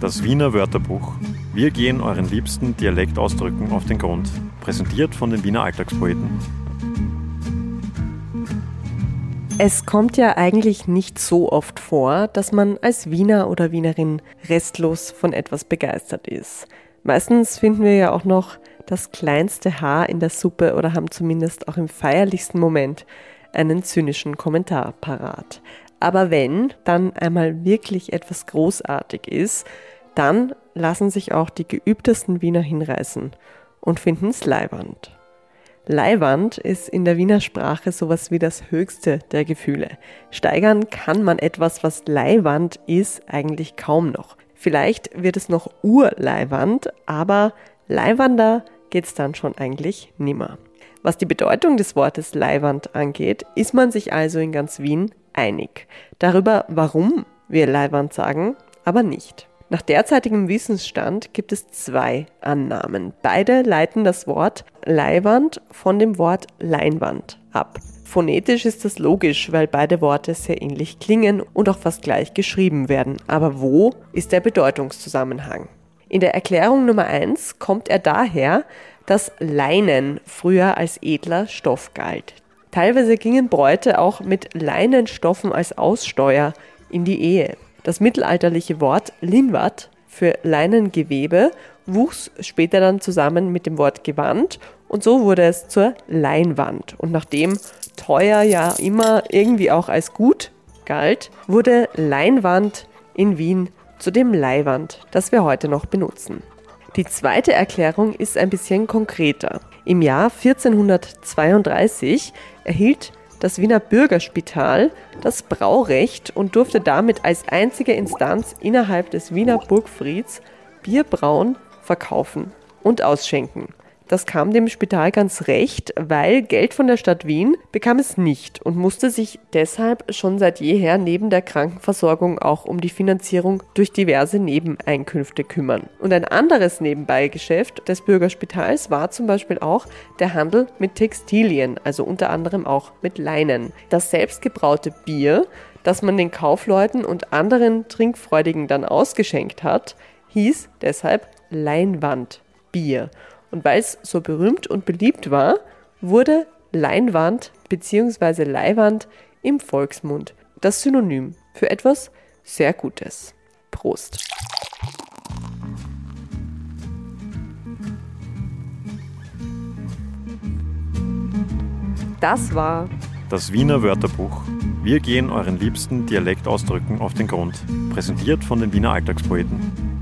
Das Wiener Wörterbuch. Wir gehen euren liebsten Dialektausdrücken auf den Grund. Präsentiert von den Wiener Alltagspoeten. Es kommt ja eigentlich nicht so oft vor, dass man als Wiener oder Wienerin restlos von etwas begeistert ist. Meistens finden wir ja auch noch das kleinste Haar in der Suppe oder haben zumindest auch im feierlichsten Moment einen zynischen Kommentar parat. Aber wenn dann einmal wirklich etwas großartig ist, dann lassen sich auch die geübtesten Wiener hinreißen und finden es leiwand. Leiwand ist in der Wiener Sprache sowas wie das höchste der Gefühle. Steigern kann man etwas, was Leiwand ist, eigentlich kaum noch. Vielleicht wird es noch Urleiwand, aber Leiwander geht's dann schon eigentlich nimmer. Was die Bedeutung des Wortes Leiwand angeht, ist man sich also in ganz Wien einig. Darüber, warum wir Leiwand sagen, aber nicht. Nach derzeitigem Wissensstand gibt es zwei Annahmen. Beide leiten das Wort Leihwand von dem Wort Leinwand ab. Phonetisch ist das logisch, weil beide Worte sehr ähnlich klingen und auch fast gleich geschrieben werden. Aber wo ist der Bedeutungszusammenhang? In der Erklärung Nummer 1 kommt er daher, dass Leinen früher als edler Stoff galt. Teilweise gingen Bräute auch mit Leinenstoffen als Aussteuer in die Ehe. Das mittelalterliche Wort Linwat für Leinengewebe wuchs später dann zusammen mit dem Wort Gewand und so wurde es zur Leinwand. Und nachdem teuer ja immer irgendwie auch als gut galt, wurde Leinwand in Wien zu dem Leihwand, das wir heute noch benutzen. Die zweite Erklärung ist ein bisschen konkreter. Im Jahr 1432 erhielt das Wiener Bürgerspital das Braurecht und durfte damit als einzige Instanz innerhalb des Wiener Burgfrieds Bier brauen, verkaufen und ausschenken. Das kam dem Spital ganz recht, weil Geld von der Stadt Wien bekam es nicht und musste sich deshalb schon seit jeher neben der Krankenversorgung auch um die Finanzierung durch diverse Nebeneinkünfte kümmern. Und ein anderes Nebenbeigeschäft des Bürgerspitals war zum Beispiel auch der Handel mit Textilien, also unter anderem auch mit Leinen. Das selbstgebraute Bier, das man den Kaufleuten und anderen Trinkfreudigen dann ausgeschenkt hat, hieß deshalb Leinwandbier. Und weil es so berühmt und beliebt war, wurde Leinwand bzw. Leihwand im Volksmund das Synonym für etwas sehr Gutes. Prost! Das war das Wiener Wörterbuch. Wir gehen euren liebsten Dialektausdrücken auf den Grund. Präsentiert von den Wiener Alltagspoeten.